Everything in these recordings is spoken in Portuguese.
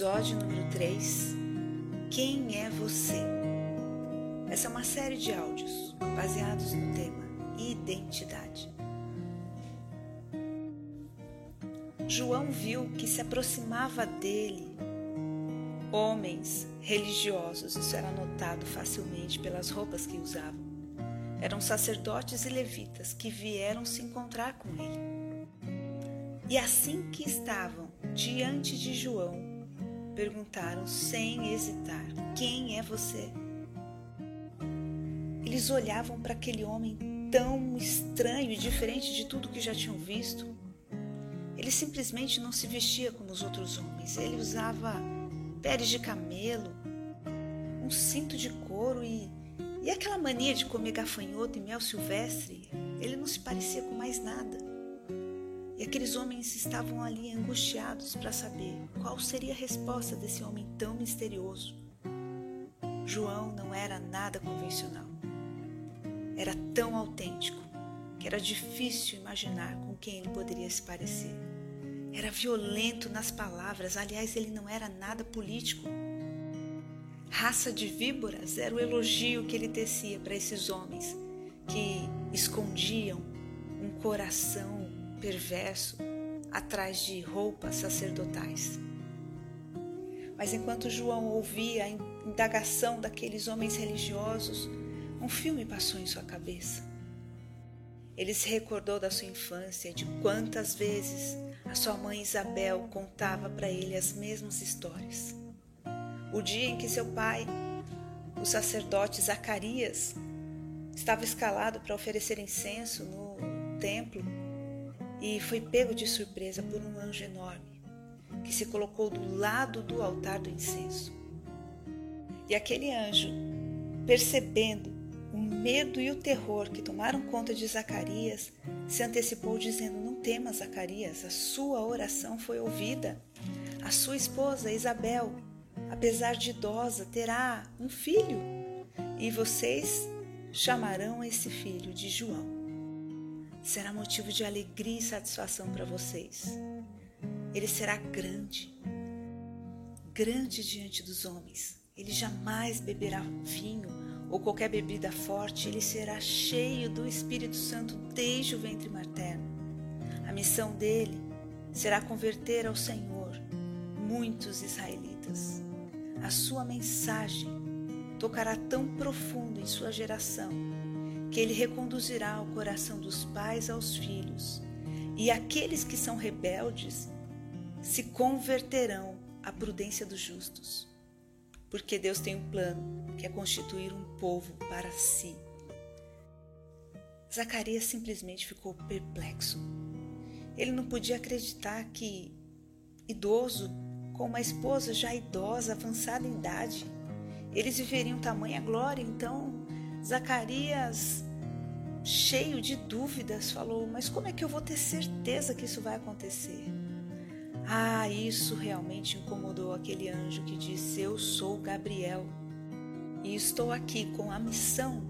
Episódio número 3 Quem é você? Essa é uma série de áudios baseados no tema identidade. João viu que se aproximava dele homens religiosos, isso era notado facilmente pelas roupas que usavam. Eram sacerdotes e levitas que vieram se encontrar com ele. E assim que estavam diante de João, perguntaram sem hesitar: Quem é você? Eles olhavam para aquele homem tão estranho e diferente de tudo que já tinham visto. Ele simplesmente não se vestia como os outros homens. Ele usava peles de camelo, um cinto de couro e, e aquela mania de comer gafanhoto e mel silvestre. Ele não se parecia com mais nada. E aqueles homens estavam ali angustiados para saber qual seria a resposta desse homem tão misterioso. João não era nada convencional. Era tão autêntico que era difícil imaginar com quem ele poderia se parecer. Era violento nas palavras, aliás, ele não era nada político. Raça de víboras era o elogio que ele tecia para esses homens que escondiam um coração perverso atrás de roupas sacerdotais. Mas enquanto João ouvia a indagação daqueles homens religiosos, um filme passou em sua cabeça. Ele se recordou da sua infância, de quantas vezes a sua mãe Isabel contava para ele as mesmas histórias. O dia em que seu pai, o sacerdote Zacarias, estava escalado para oferecer incenso no templo e foi pego de surpresa por um anjo enorme que se colocou do lado do altar do incenso. E aquele anjo, percebendo o medo e o terror que tomaram conta de Zacarias, se antecipou dizendo: Não temas, Zacarias, a sua oração foi ouvida. A sua esposa, Isabel, apesar de idosa, terá um filho, e vocês chamarão esse filho de João será motivo de alegria e satisfação para vocês. Ele será grande, grande diante dos homens. Ele jamais beberá vinho ou qualquer bebida forte, ele será cheio do Espírito Santo desde o ventre materno. A missão dele será converter ao Senhor muitos israelitas. A sua mensagem tocará tão profundo em sua geração que ele reconduzirá o coração dos pais aos filhos, e aqueles que são rebeldes se converterão à prudência dos justos. Porque Deus tem um plano que é constituir um povo para si. Zacarias simplesmente ficou perplexo. Ele não podia acreditar que, idoso, com uma esposa já idosa, avançada em idade, eles viveriam tamanha glória, então Zacarias, cheio de dúvidas, falou: Mas como é que eu vou ter certeza que isso vai acontecer? Ah, isso realmente incomodou aquele anjo que disse: Eu sou Gabriel e estou aqui com a missão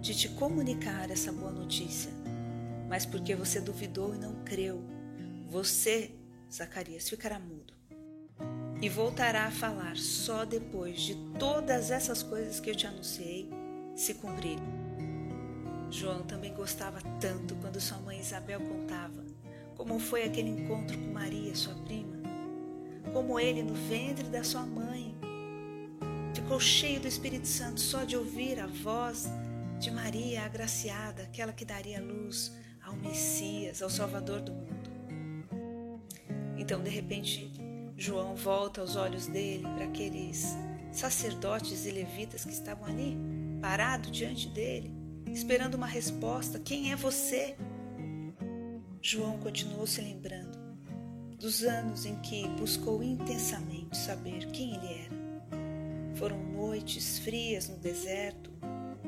de te comunicar essa boa notícia. Mas porque você duvidou e não creu, você, Zacarias, ficará mudo e voltará a falar só depois de todas essas coisas que eu te anunciei se cumprir. João também gostava tanto quando sua mãe Isabel contava como foi aquele encontro com Maria, sua prima, como ele no ventre da sua mãe ficou cheio do Espírito Santo só de ouvir a voz de Maria agraciada, aquela que daria luz ao Messias, ao Salvador do mundo. Então, de repente, João volta os olhos dele para aqueles sacerdotes e levitas que estavam ali parado diante dele, esperando uma resposta: Quem é você? João continuou se lembrando dos anos em que buscou intensamente saber quem ele era. Foram noites frias no deserto,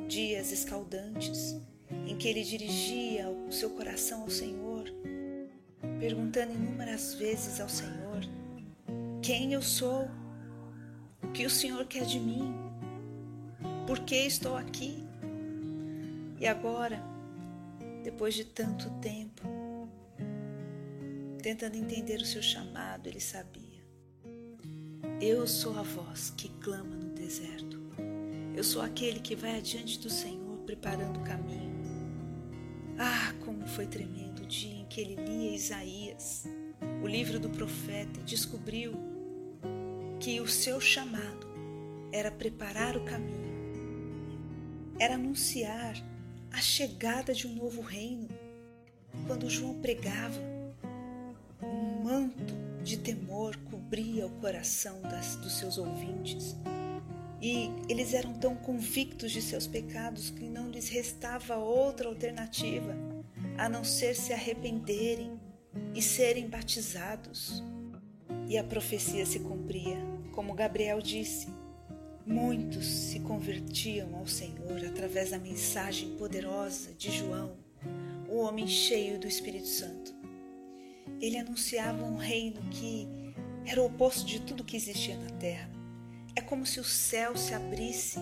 dias escaldantes, em que ele dirigia o seu coração ao Senhor, perguntando inúmeras vezes ao Senhor: Quem eu sou? O que o Senhor quer de mim? Por que estou aqui? E agora, depois de tanto tempo, tentando entender o seu chamado, ele sabia. Eu sou a voz que clama no deserto. Eu sou aquele que vai adiante do Senhor preparando o caminho. Ah, como foi tremendo o dia em que ele lia Isaías, o livro do profeta, e descobriu que o seu chamado era preparar o caminho, era anunciar a chegada de um novo reino. Quando João pregava, um manto de temor cobria o coração das, dos seus ouvintes. E eles eram tão convictos de seus pecados que não lhes restava outra alternativa a não ser se arrependerem e serem batizados. E a profecia se cumpria, como Gabriel disse: muitos se convertiam ao Senhor através da mensagem poderosa de João, o homem cheio do Espírito Santo. Ele anunciava um reino que era o oposto de tudo que existia na terra. É como se o céu se abrisse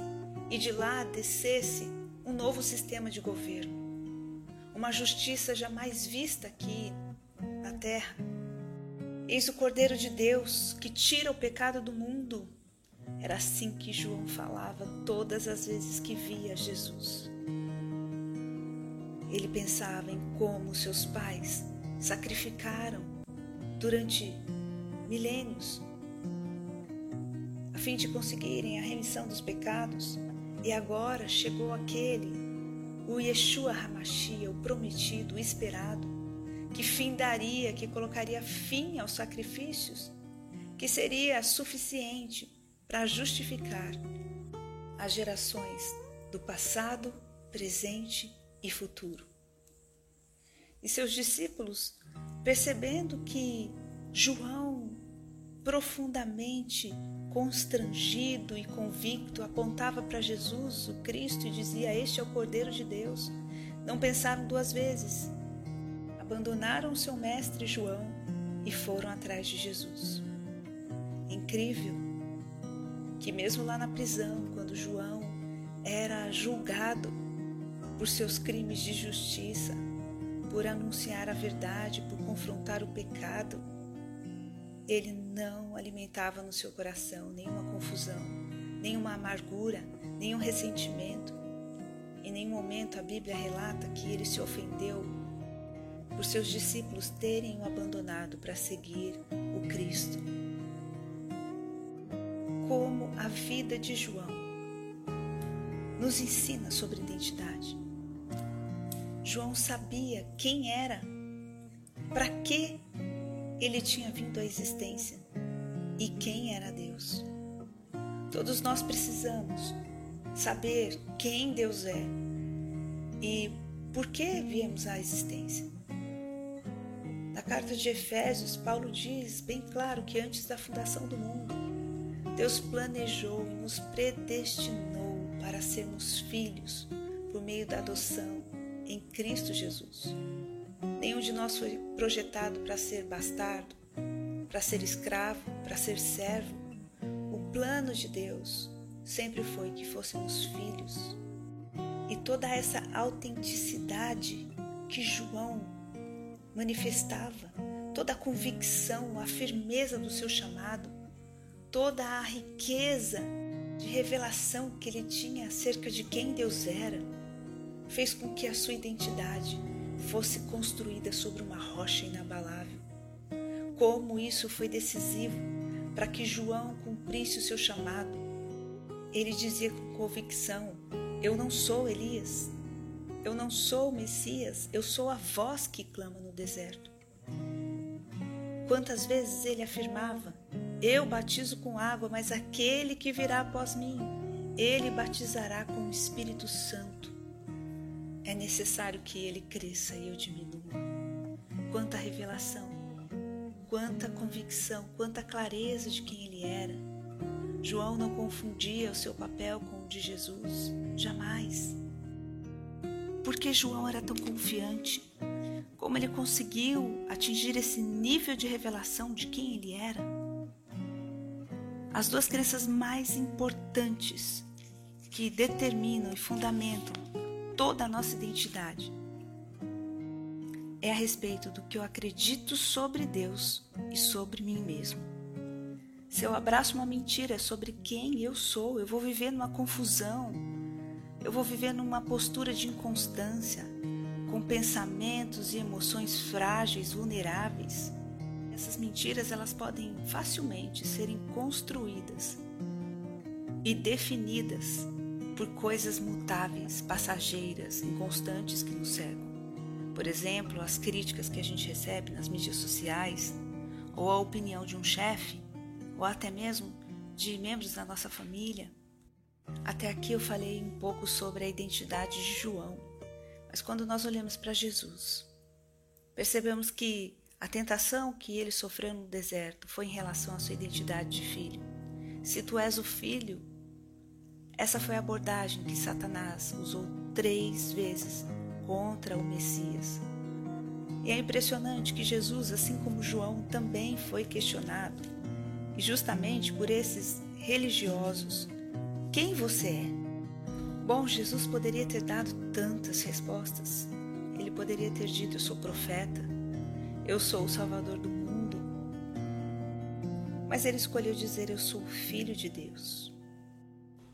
e de lá descesse um novo sistema de governo, uma justiça jamais vista aqui na terra. Eis o Cordeiro de Deus que tira o pecado do mundo. Era assim que João falava todas as vezes que via Jesus. Ele pensava em como seus pais sacrificaram durante milênios a fim de conseguirem a remissão dos pecados, e agora chegou aquele, o Yeshua Hamashia, o prometido, o esperado, que findaria, que colocaria fim aos sacrifícios, que seria suficiente para justificar as gerações do passado, presente e futuro. E seus discípulos, percebendo que João, profundamente constrangido e convicto, apontava para Jesus, o Cristo, e dizia: Este é o Cordeiro de Deus. Não pensaram duas vezes. Abandonaram seu mestre João e foram atrás de Jesus. Incrível que, mesmo lá na prisão, quando João era julgado por seus crimes de justiça, por anunciar a verdade, por confrontar o pecado, ele não alimentava no seu coração nenhuma confusão, nenhuma amargura, nenhum ressentimento. Em nenhum momento a Bíblia relata que ele se ofendeu por seus discípulos terem o abandonado para seguir o Cristo. Como a vida de João nos ensina sobre identidade. João sabia quem era, para que ele tinha vindo à existência e quem era Deus. Todos nós precisamos saber quem Deus é e por que viemos à existência. Na carta de Efésios, Paulo diz bem claro que antes da fundação do mundo, Deus planejou e nos predestinou para sermos filhos por meio da adoção em Cristo Jesus. Nenhum de nós foi projetado para ser bastardo, para ser escravo, para ser servo. O plano de Deus sempre foi que fôssemos filhos. E toda essa autenticidade que João manifestava, toda a convicção, a firmeza do seu chamado, toda a riqueza de revelação que ele tinha acerca de quem Deus era, fez com que a sua identidade fosse construída sobre uma rocha inabalável. Como isso foi decisivo para que João cumprisse o seu chamado. Ele dizia com convicção: Eu não sou Elias, eu não sou o Messias, eu sou a voz que clama no deserto. Quantas vezes ele afirmava: Eu batizo com água, mas aquele que virá após mim, ele batizará com o Espírito Santo. É necessário que ele cresça e eu diminua. Quanta revelação, quanta convicção, quanta clareza de quem ele era. João não confundia o seu papel com o de Jesus, jamais. Porque João era tão confiante? Como ele conseguiu atingir esse nível de revelação de quem ele era? As duas crenças mais importantes que determinam e fundamentam toda a nossa identidade. É a respeito do que eu acredito sobre Deus e sobre mim mesmo. Se eu abraço uma mentira sobre quem eu sou, eu vou viver numa confusão, eu vou viver numa postura de inconstância, com pensamentos e emoções frágeis, vulneráveis. Essas mentiras elas podem facilmente serem construídas e definidas por coisas mutáveis, passageiras, inconstantes que nos cercam. Por exemplo, as críticas que a gente recebe nas mídias sociais, ou a opinião de um chefe, ou até mesmo de membros da nossa família. Até aqui eu falei um pouco sobre a identidade de João, mas quando nós olhamos para Jesus, percebemos que a tentação que ele sofreu no deserto foi em relação à sua identidade de filho. Se tu és o filho, essa foi a abordagem que Satanás usou três vezes contra o Messias. E é impressionante que Jesus, assim como João, também foi questionado, e justamente por esses religiosos: quem você é? Bom, Jesus poderia ter dado tantas respostas. Ele poderia ter dito: Eu sou profeta, eu sou o Salvador do mundo. Mas ele escolheu dizer: Eu sou filho de Deus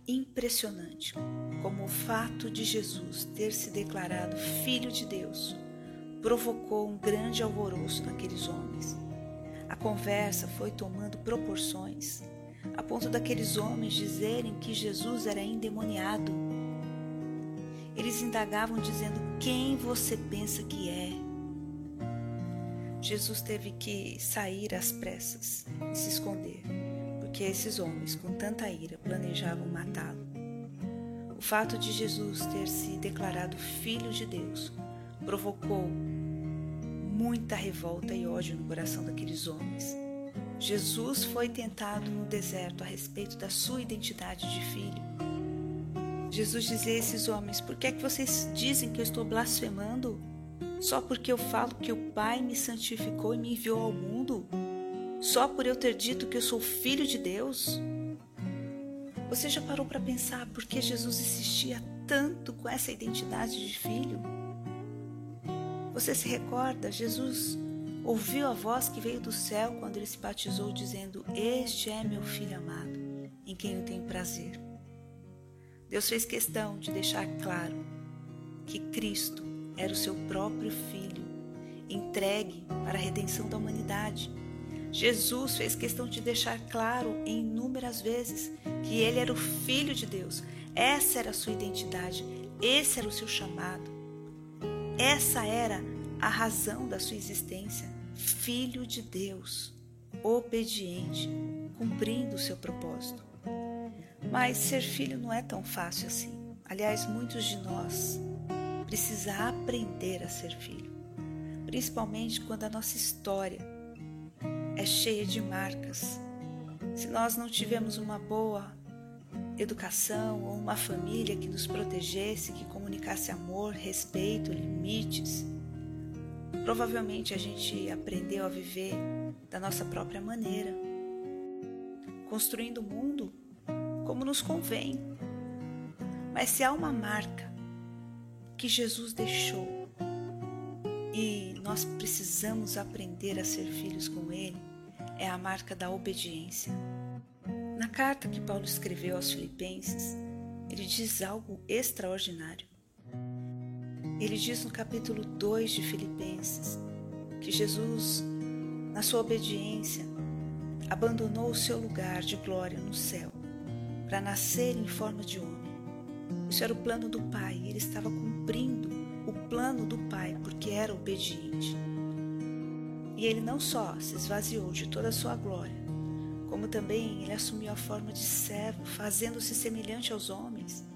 impressionante como o fato de Jesus ter se declarado Filho de Deus provocou um grande alvoroço naqueles homens. A conversa foi tomando proporções, a ponto daqueles homens dizerem que Jesus era endemoniado. Eles indagavam dizendo: Quem você pensa que é? Jesus teve que sair às pressas e se esconder que esses homens, com tanta ira, planejavam matá-lo. O fato de Jesus ter se declarado filho de Deus provocou muita revolta e ódio no coração daqueles homens. Jesus foi tentado no deserto a respeito da sua identidade de filho. Jesus dizia a esses homens: Por que é que vocês dizem que eu estou blasfemando? Só porque eu falo que o Pai me santificou e me enviou ao mundo? só por eu ter dito que eu sou filho de Deus? Você já parou para pensar por que Jesus insistia tanto com essa identidade de filho? Você se recorda? Jesus ouviu a voz que veio do céu quando ele se batizou, dizendo: Este é meu filho amado, em quem eu tenho prazer. Deus fez questão de deixar claro que Cristo era o seu próprio filho, entregue para a redenção da humanidade. Jesus fez questão de deixar claro em inúmeras vezes que ele era o Filho de Deus. Essa era a sua identidade, esse era o seu chamado. Essa era a razão da sua existência. Filho de Deus, obediente, cumprindo o seu propósito. Mas ser filho não é tão fácil assim. Aliás, muitos de nós precisam aprender a ser filho, principalmente quando a nossa história é cheia de marcas. Se nós não tivemos uma boa educação ou uma família que nos protegesse, que comunicasse amor, respeito, limites, provavelmente a gente aprendeu a viver da nossa própria maneira, construindo o mundo como nos convém. Mas se há uma marca que Jesus deixou e nós precisamos aprender a ser filhos com Ele, é a marca da obediência. Na carta que Paulo escreveu aos Filipenses, ele diz algo extraordinário. Ele diz no capítulo 2 de Filipenses que Jesus, na sua obediência, abandonou o seu lugar de glória no céu para nascer em forma de homem. Isso era o plano do Pai, ele estava cumprindo o plano do Pai porque era obediente. E ele não só se esvaziou de toda a sua glória, como também ele assumiu a forma de servo, fazendo-se semelhante aos homens.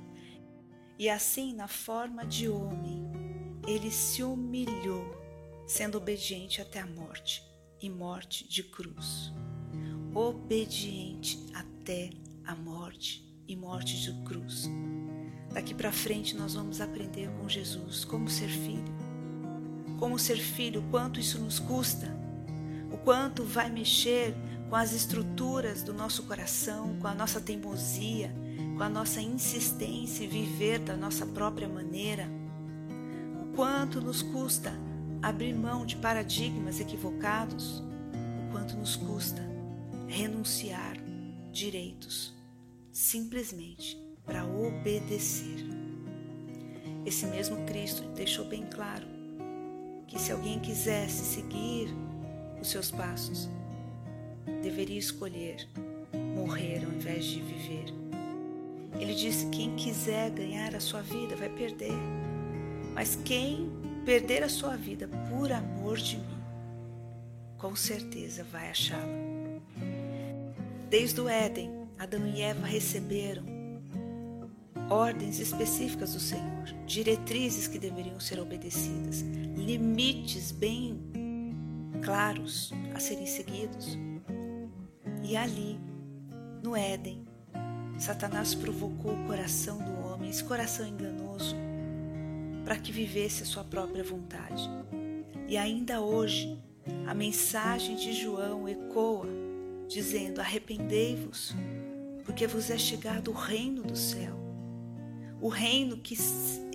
E assim, na forma de homem, ele se humilhou, sendo obediente até a morte e morte de cruz. Obediente até a morte e morte de cruz. Daqui para frente nós vamos aprender com Jesus como ser filho. Como ser filho, quanto isso nos custa, o quanto vai mexer com as estruturas do nosso coração, com a nossa teimosia, com a nossa insistência em viver da nossa própria maneira, o quanto nos custa abrir mão de paradigmas equivocados, o quanto nos custa renunciar direitos, simplesmente para obedecer. Esse mesmo Cristo deixou bem claro que se alguém quisesse seguir os seus passos, deveria escolher morrer ao invés de viver. Ele disse: quem quiser ganhar a sua vida vai perder, mas quem perder a sua vida por amor de mim, com certeza vai achá-la. Desde o Éden, Adão e Eva receberam ordens específicas do Senhor, diretrizes que deveriam ser obedecidas, limites bem claros a serem seguidos. E ali, no Éden, Satanás provocou o coração do homem, esse coração enganoso, para que vivesse a sua própria vontade. E ainda hoje, a mensagem de João ecoa dizendo: Arrependei-vos, porque vos é chegado o reino do céu. O reino que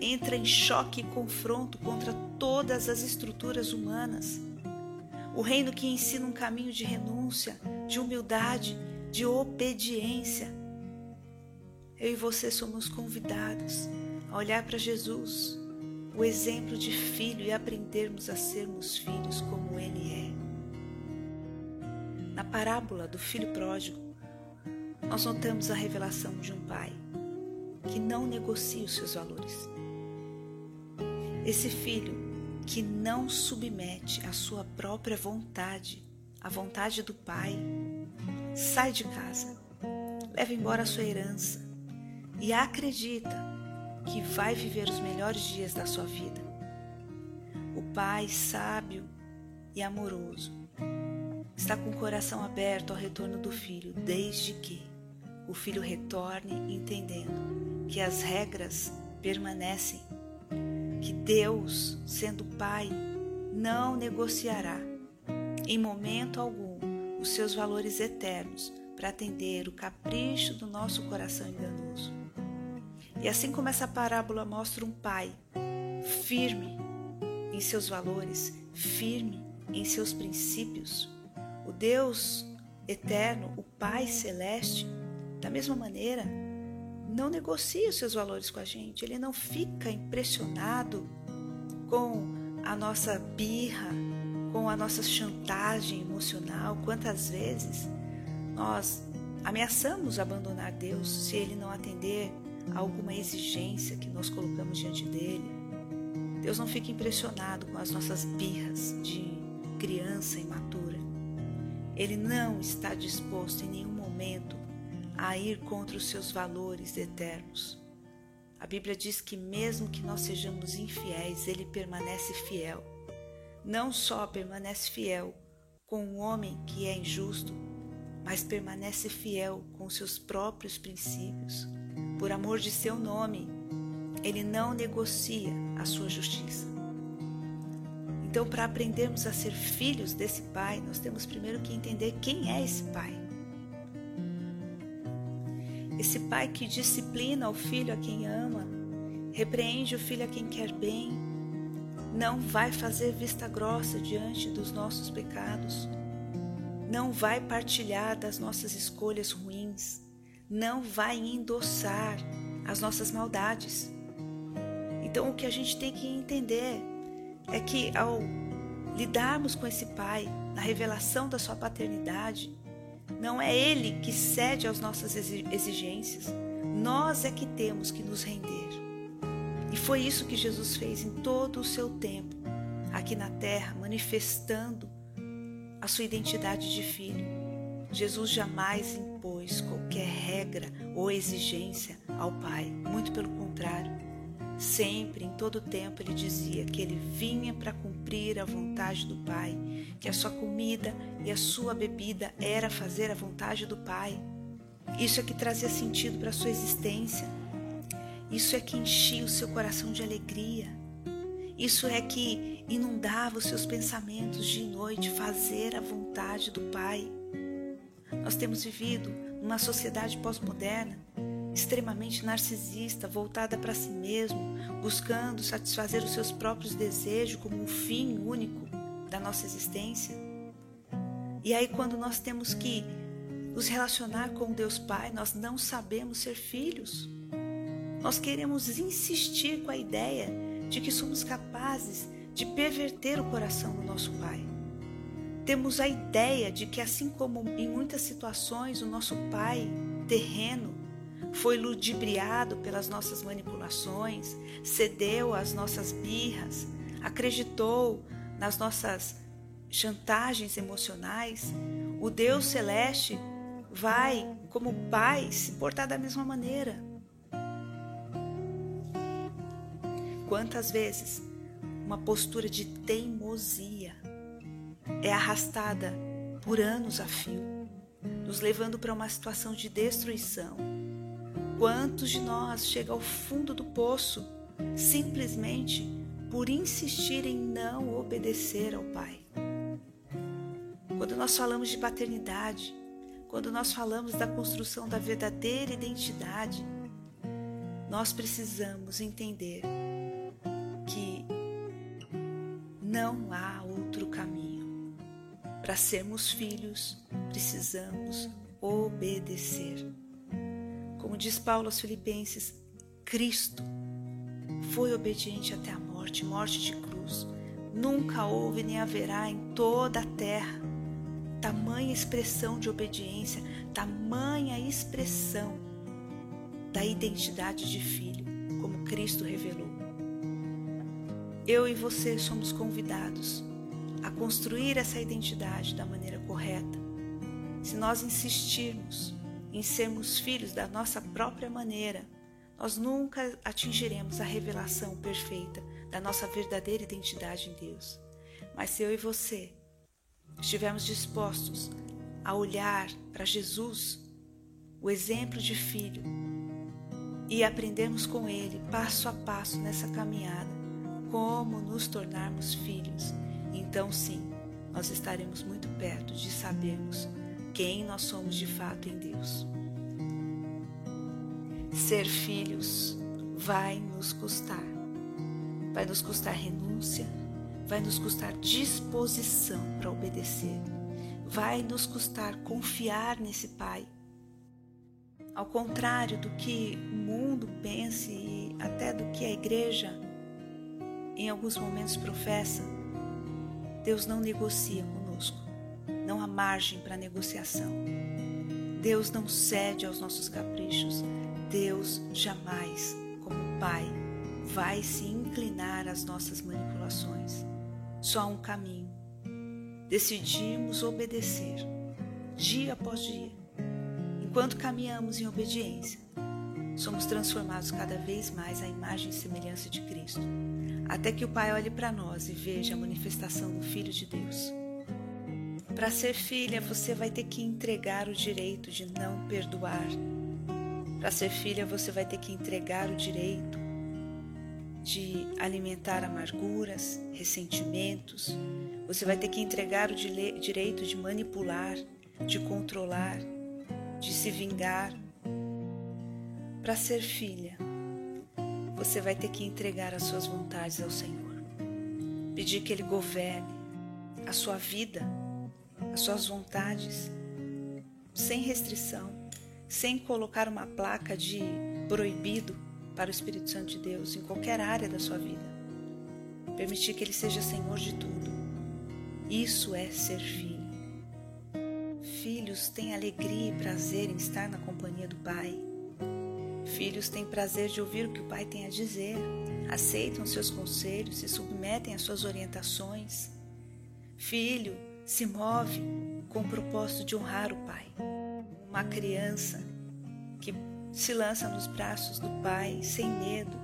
entra em choque e confronto contra todas as estruturas humanas. O reino que ensina um caminho de renúncia, de humildade, de obediência. Eu e você somos convidados a olhar para Jesus, o exemplo de filho, e aprendermos a sermos filhos como Ele é. Na parábola do filho pródigo, nós notamos a revelação de um pai que não negocia os seus valores. Esse filho que não submete a sua própria vontade, a vontade do pai, sai de casa, leva embora a sua herança e acredita que vai viver os melhores dias da sua vida. O pai sábio e amoroso está com o coração aberto ao retorno do filho, desde que o filho retorne entendendo que as regras permanecem, que Deus, sendo Pai, não negociará em momento algum os seus valores eternos para atender o capricho do nosso coração enganoso. E assim como essa parábola mostra um pai firme em seus valores, firme em seus princípios, o Deus eterno, o Pai celeste, da mesma maneira, não negocia os seus valores com a gente, ele não fica impressionado com a nossa birra, com a nossa chantagem emocional. Quantas vezes nós ameaçamos abandonar Deus se ele não atender a alguma exigência que nós colocamos diante dele? Deus não fica impressionado com as nossas birras de criança imatura. Ele não está disposto em nenhum momento a ir contra os seus valores eternos. A Bíblia diz que, mesmo que nós sejamos infiéis, ele permanece fiel. Não só permanece fiel com um homem que é injusto, mas permanece fiel com seus próprios princípios. Por amor de seu nome, ele não negocia a sua justiça. Então, para aprendermos a ser filhos desse Pai, nós temos primeiro que entender quem é esse Pai. Esse Pai que disciplina o filho a quem ama, repreende o filho a quem quer bem, não vai fazer vista grossa diante dos nossos pecados, não vai partilhar das nossas escolhas ruins, não vai endossar as nossas maldades. Então, o que a gente tem que entender é que ao lidarmos com esse Pai, na revelação da sua paternidade, não é Ele que cede às nossas exigências, nós é que temos que nos render. E foi isso que Jesus fez em todo o seu tempo, aqui na terra, manifestando a sua identidade de filho. Jesus jamais impôs qualquer regra ou exigência ao Pai, muito pelo contrário. Sempre, em todo tempo, ele dizia que ele vinha para cumprir a vontade do Pai, que a sua comida e a sua bebida era fazer a vontade do Pai. Isso é que trazia sentido para a sua existência. Isso é que enchia o seu coração de alegria. Isso é que inundava os seus pensamentos de noite, fazer a vontade do Pai. Nós temos vivido numa sociedade pós-moderna extremamente narcisista, voltada para si mesmo, buscando satisfazer os seus próprios desejos como um fim único da nossa existência. E aí, quando nós temos que nos relacionar com Deus Pai, nós não sabemos ser filhos. Nós queremos insistir com a ideia de que somos capazes de perverter o coração do nosso Pai. Temos a ideia de que, assim como em muitas situações o nosso Pai terreno foi ludibriado pelas nossas manipulações, cedeu às nossas birras, acreditou nas nossas chantagens emocionais, o Deus celeste vai, como pai, se portar da mesma maneira. Quantas vezes uma postura de teimosia é arrastada por anos a fio, nos levando para uma situação de destruição. Quantos de nós chega ao fundo do poço simplesmente por insistir em não obedecer ao Pai? Quando nós falamos de paternidade, quando nós falamos da construção da verdadeira identidade, nós precisamos entender que não há outro caminho. Para sermos filhos, precisamos obedecer. Como diz Paulo aos Filipenses, Cristo foi obediente até a morte morte de cruz. Nunca houve nem haverá em toda a terra tamanha expressão de obediência, tamanha expressão da identidade de filho, como Cristo revelou. Eu e você somos convidados a construir essa identidade da maneira correta. Se nós insistirmos em sermos filhos da nossa própria maneira, nós nunca atingiremos a revelação perfeita da nossa verdadeira identidade em Deus. Mas se eu e você estivermos dispostos a olhar para Jesus, o exemplo de filho, e aprendermos com ele, passo a passo nessa caminhada, como nos tornarmos filhos, então sim, nós estaremos muito perto de sabermos quem nós somos de fato em Deus. Ser filhos vai nos custar. Vai nos custar renúncia, vai nos custar disposição para obedecer, vai nos custar confiar nesse Pai. Ao contrário do que o mundo pensa e até do que a igreja em alguns momentos professa, Deus não negocia não há margem para negociação. Deus não cede aos nossos caprichos, Deus jamais, como Pai, vai se inclinar às nossas manipulações só há um caminho. Decidimos obedecer, dia após dia. Enquanto caminhamos em obediência, somos transformados cada vez mais à imagem e semelhança de Cristo, até que o Pai olhe para nós e veja a manifestação do Filho de Deus. Para ser filha, você vai ter que entregar o direito de não perdoar. Para ser filha, você vai ter que entregar o direito de alimentar amarguras, ressentimentos. Você vai ter que entregar o direito de manipular, de controlar, de se vingar. Para ser filha, você vai ter que entregar as suas vontades ao Senhor. Pedir que Ele governe a sua vida, as suas vontades, sem restrição, sem colocar uma placa de proibido para o Espírito Santo de Deus em qualquer área da sua vida. Permitir que Ele seja Senhor de tudo. Isso é ser filho. Filhos têm alegria e prazer em estar na companhia do Pai. Filhos têm prazer de ouvir o que o Pai tem a dizer, aceitam seus conselhos, se submetem às suas orientações. Filho se move com o propósito de honrar o Pai. Uma criança que se lança nos braços do Pai sem medo,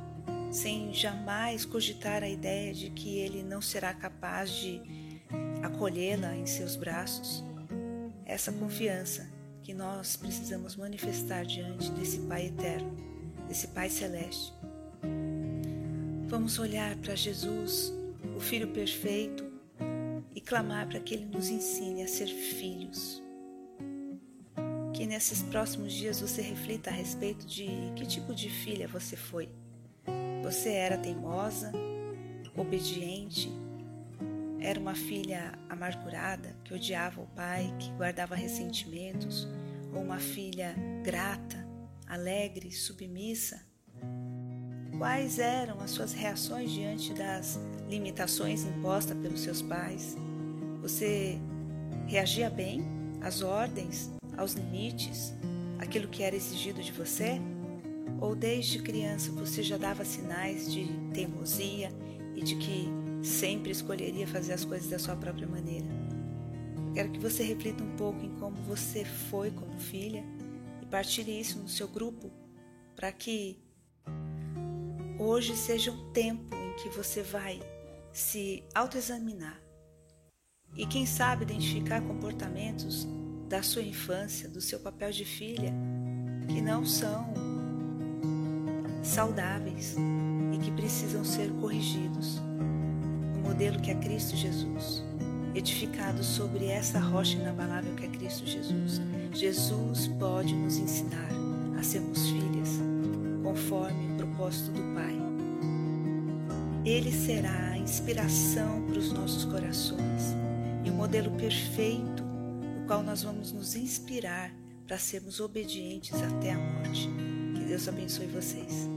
sem jamais cogitar a ideia de que ele não será capaz de acolhê-la em seus braços. Essa confiança que nós precisamos manifestar diante desse Pai eterno, desse Pai celeste. Vamos olhar para Jesus, o Filho perfeito, clamar para que Ele nos ensine a ser filhos que nesses próximos dias você reflita a respeito de que tipo de filha você foi. Você era teimosa, obediente, era uma filha amargurada que odiava o pai, que guardava ressentimentos, ou uma filha grata, alegre, submissa? Quais eram as suas reações diante das limitações impostas pelos seus pais? Você reagia bem às ordens, aos limites, aquilo que era exigido de você? Ou desde criança você já dava sinais de teimosia e de que sempre escolheria fazer as coisas da sua própria maneira? Quero que você reflita um pouco em como você foi como filha e partilhe isso no seu grupo para que hoje seja um tempo em que você vai se autoexaminar e, quem sabe, identificar comportamentos da sua infância, do seu papel de filha, que não são saudáveis e que precisam ser corrigidos no modelo que é Cristo Jesus, edificado sobre essa rocha inabalável que é Cristo Jesus. Jesus pode nos ensinar a sermos filhas conforme o propósito do Pai. Ele será a inspiração para os nossos corações e o modelo perfeito no qual nós vamos nos inspirar para sermos obedientes até a morte. Que Deus abençoe vocês.